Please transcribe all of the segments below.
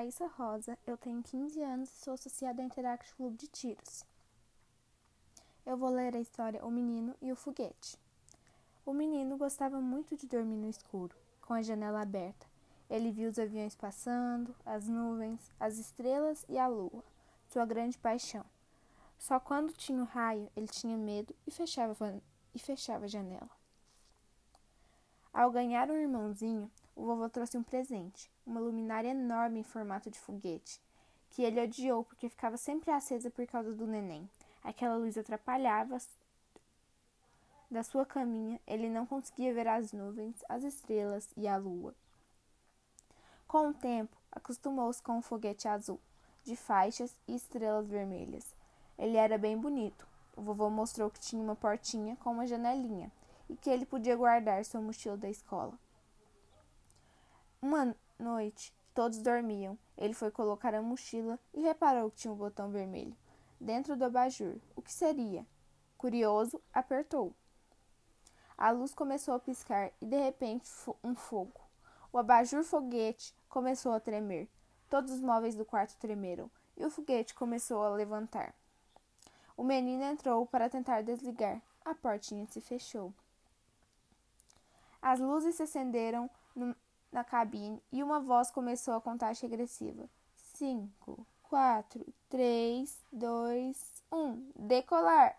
Raíssa Rosa, eu tenho 15 anos e sou associada ao Interact Clube de Tiros. Eu vou ler a história O Menino e o Foguete. O menino gostava muito de dormir no escuro, com a janela aberta. Ele viu os aviões passando, as nuvens, as estrelas e a lua, sua grande paixão. Só quando tinha o raio, ele tinha medo e fechava, e fechava a janela. Ao ganhar um irmãozinho, o vovô trouxe um presente, uma luminária enorme em formato de foguete, que ele odiou porque ficava sempre acesa por causa do neném. Aquela luz atrapalhava da sua caminha, ele não conseguia ver as nuvens, as estrelas e a lua. Com o tempo, acostumou-se com o foguete azul, de faixas e estrelas vermelhas. Ele era bem bonito. O vovô mostrou que tinha uma portinha com uma janelinha e que ele podia guardar sua mochila da escola. Uma noite, todos dormiam. Ele foi colocar a mochila e reparou que tinha um botão vermelho dentro do abajur. O que seria? Curioso, apertou. A luz começou a piscar e de repente um fogo. O abajur foguete começou a tremer. Todos os móveis do quarto tremeram e o foguete começou a levantar. O menino entrou para tentar desligar. A portinha se fechou. As luzes se acenderam na cabine e uma voz começou a contagem regressiva. Cinco, quatro, três, dois, um. Decolar!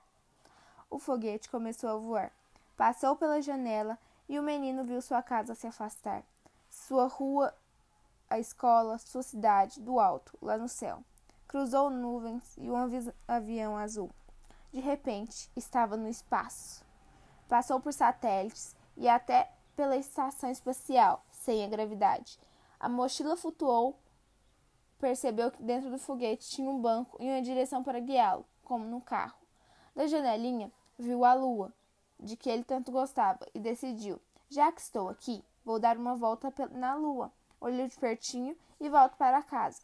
O foguete começou a voar. Passou pela janela e o menino viu sua casa se afastar. Sua rua, a escola, sua cidade, do alto, lá no céu. Cruzou nuvens e um avião azul. De repente, estava no espaço. Passou por satélites e até pela estação espacial sem a gravidade. A mochila flutuou, percebeu que dentro do foguete tinha um banco e uma direção para guiá-lo, como no carro. Da janelinha, viu a lua, de que ele tanto gostava, e decidiu: já que estou aqui, vou dar uma volta na lua. Olhou de pertinho e volto para casa.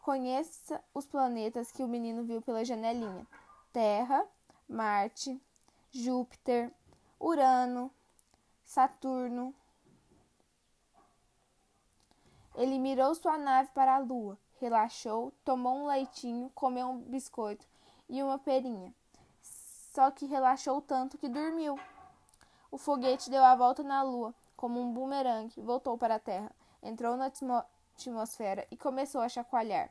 Conheça os planetas que o menino viu pela janelinha: Terra, Marte, Júpiter, Urano, Saturno. Ele mirou sua nave para a lua, relaxou, tomou um leitinho, comeu um biscoito e uma perinha. Só que relaxou tanto que dormiu. O foguete deu a volta na lua, como um bumerangue, voltou para a Terra, entrou na atmosfera e começou a chacoalhar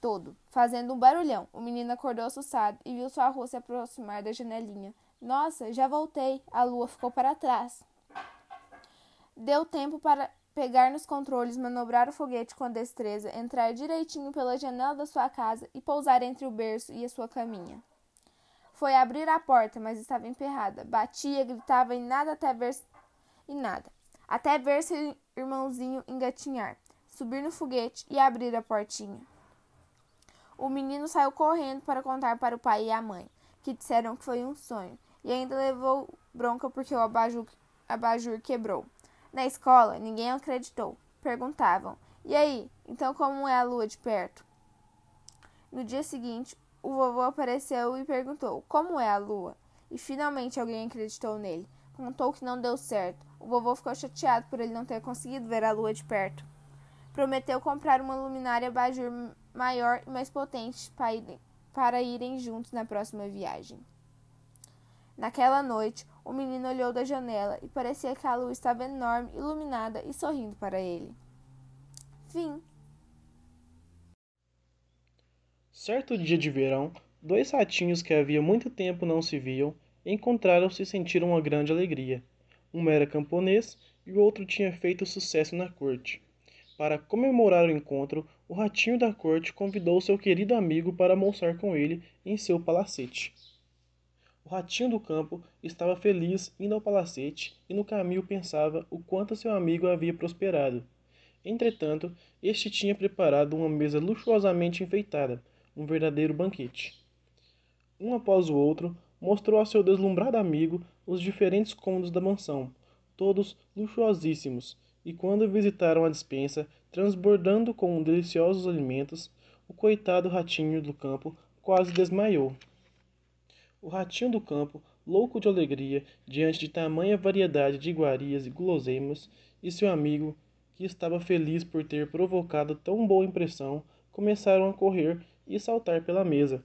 todo, fazendo um barulhão. O menino acordou assustado e viu sua rua se aproximar da janelinha. Nossa, já voltei. A lua ficou para trás. Deu tempo para pegar nos controles, manobrar o foguete com destreza, entrar direitinho pela janela da sua casa e pousar entre o berço e a sua caminha. Foi abrir a porta, mas estava emperrada. Batia, gritava e nada até ver e nada. Até ver seu irmãozinho engatinhar, subir no foguete e abrir a portinha. O menino saiu correndo para contar para o pai e a mãe, que disseram que foi um sonho e ainda levou bronca porque o abajur, abajur quebrou. Na escola, ninguém acreditou. Perguntavam: E aí, então como é a lua de perto? No dia seguinte, o vovô apareceu e perguntou: Como é a lua? E finalmente alguém acreditou nele. Contou que não deu certo. O vovô ficou chateado por ele não ter conseguido ver a lua de perto. Prometeu comprar uma luminária abajur maior e mais potente para irem juntos na próxima viagem. Naquela noite, o menino olhou da janela e parecia que a lua estava enorme, iluminada e sorrindo para ele. Fim. Certo dia de verão, dois ratinhos que havia muito tempo não se viam encontraram-se e sentiram uma grande alegria. Um era camponês e o outro tinha feito sucesso na corte. Para comemorar o encontro, o ratinho da corte convidou seu querido amigo para almoçar com ele em seu palacete. Ratinho do campo estava feliz indo ao palacete e no caminho pensava o quanto seu amigo havia prosperado. Entretanto, este tinha preparado uma mesa luxuosamente enfeitada, um verdadeiro banquete. Um após o outro, mostrou ao seu deslumbrado amigo os diferentes cômodos da mansão, todos luxuosíssimos, e quando visitaram a despensa, transbordando com deliciosos alimentos, o coitado ratinho do campo quase desmaiou. O ratinho do campo, louco de alegria diante de tamanha variedade de iguarias e guloseimas, e seu amigo, que estava feliz por ter provocado tão boa impressão, começaram a correr e saltar pela mesa.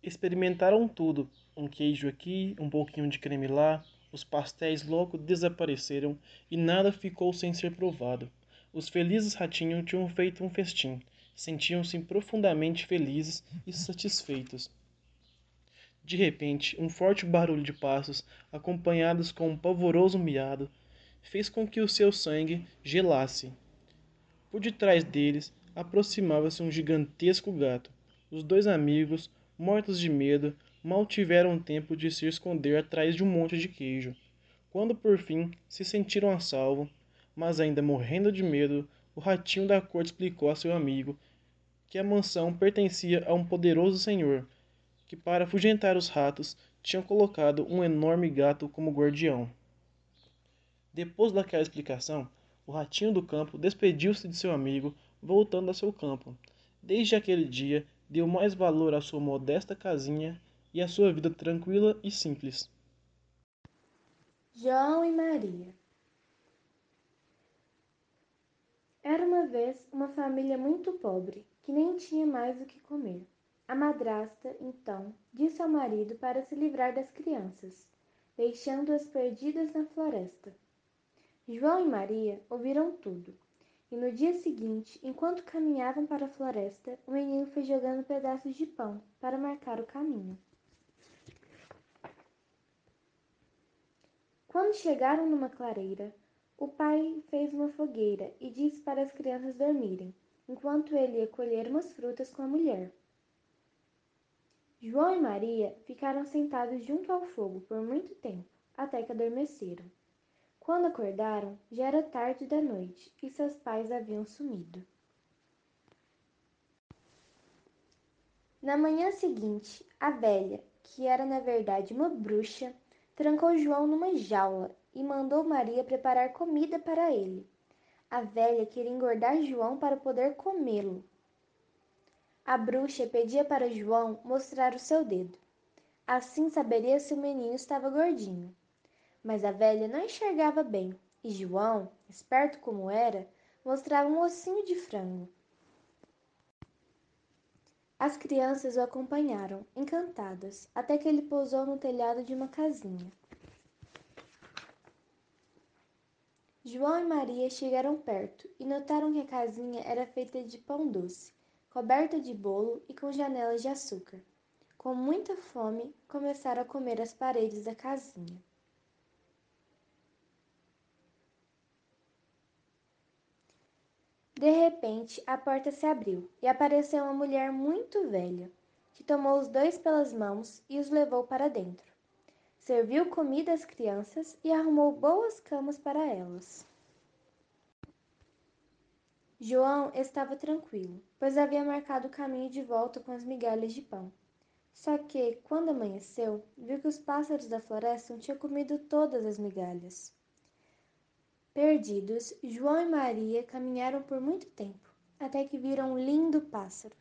Experimentaram tudo, um queijo aqui, um pouquinho de creme lá, os pastéis logo desapareceram e nada ficou sem ser provado. Os felizes ratinhos tinham feito um festim, sentiam-se profundamente felizes e satisfeitos. De repente, um forte barulho de passos, acompanhados com um pavoroso miado, fez com que o seu sangue gelasse. Por detrás deles aproximava-se um gigantesco gato. Os dois amigos, mortos de medo, mal tiveram tempo de se esconder atrás de um monte de queijo. Quando por fim se sentiram a salvo, mas ainda morrendo de medo, o ratinho da corte explicou a seu amigo que a mansão pertencia a um poderoso senhor, que para afugentar os ratos tinha colocado um enorme gato como guardião. Depois daquela explicação, o ratinho do campo despediu-se de seu amigo, voltando a seu campo. Desde aquele dia, deu mais valor à sua modesta casinha e à sua vida tranquila e simples. João e Maria Era uma vez uma família muito pobre, que nem tinha mais o que comer. A madrasta, então, disse ao marido para se livrar das crianças, deixando-as perdidas na floresta. João e Maria ouviram tudo. E no dia seguinte, enquanto caminhavam para a floresta, o menino foi jogando pedaços de pão para marcar o caminho. Quando chegaram numa clareira, o pai fez uma fogueira e disse para as crianças dormirem, enquanto ele ia colher umas frutas com a mulher. João e Maria ficaram sentados junto ao fogo por muito tempo, até que adormeceram. Quando acordaram, já era tarde da noite e seus pais haviam sumido. Na manhã seguinte, a velha, que era na verdade uma bruxa, trancou João numa jaula e mandou Maria preparar comida para ele. A velha queria engordar João para poder comê-lo. A bruxa pedia para João mostrar o seu dedo. Assim saberia se o menino estava gordinho mas a velha não enxergava bem, e João, esperto como era, mostrava um ossinho de frango. As crianças o acompanharam, encantadas, até que ele pousou no telhado de uma casinha. João e Maria chegaram perto e notaram que a casinha era feita de pão doce, coberta de bolo e com janelas de açúcar. Com muita fome, começaram a comer as paredes da casinha. De repente, a porta se abriu e apareceu uma mulher muito velha, que tomou os dois pelas mãos e os levou para dentro. Serviu comida às crianças e arrumou boas camas para elas. João estava tranquilo, pois havia marcado o caminho de volta com as migalhas de pão. Só que, quando amanheceu, viu que os pássaros da floresta tinham comido todas as migalhas. Perdidos, João e Maria caminharam por muito tempo, até que viram um lindo pássaro.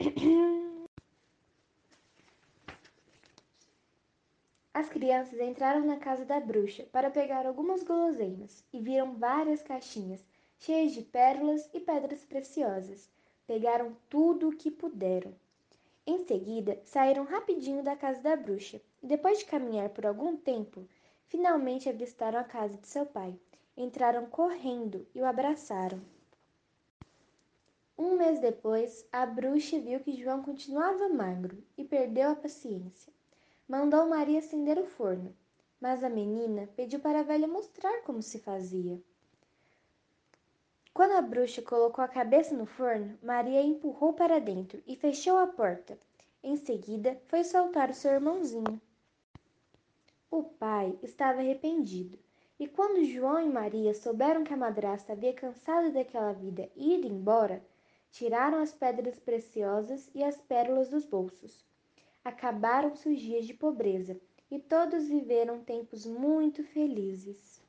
As crianças entraram na casa da bruxa para pegar algumas guloseimas e viram várias caixinhas cheias de pérolas e pedras preciosas. Pegaram tudo o que puderam. Em seguida, saíram rapidinho da casa da bruxa e, depois de caminhar por algum tempo, Finalmente avistaram a casa de seu pai. Entraram correndo e o abraçaram. Um mês depois, a bruxa viu que João continuava magro e perdeu a paciência. Mandou Maria acender o forno, mas a menina pediu para a velha mostrar como se fazia. Quando a bruxa colocou a cabeça no forno, Maria empurrou para dentro e fechou a porta. Em seguida, foi soltar o seu irmãozinho. O pai estava arrependido, e quando João e Maria souberam que a madrasta havia cansado daquela vida e ido embora, tiraram as pedras preciosas e as pérolas dos bolsos. Acabaram-se os dias de pobreza e todos viveram tempos muito felizes.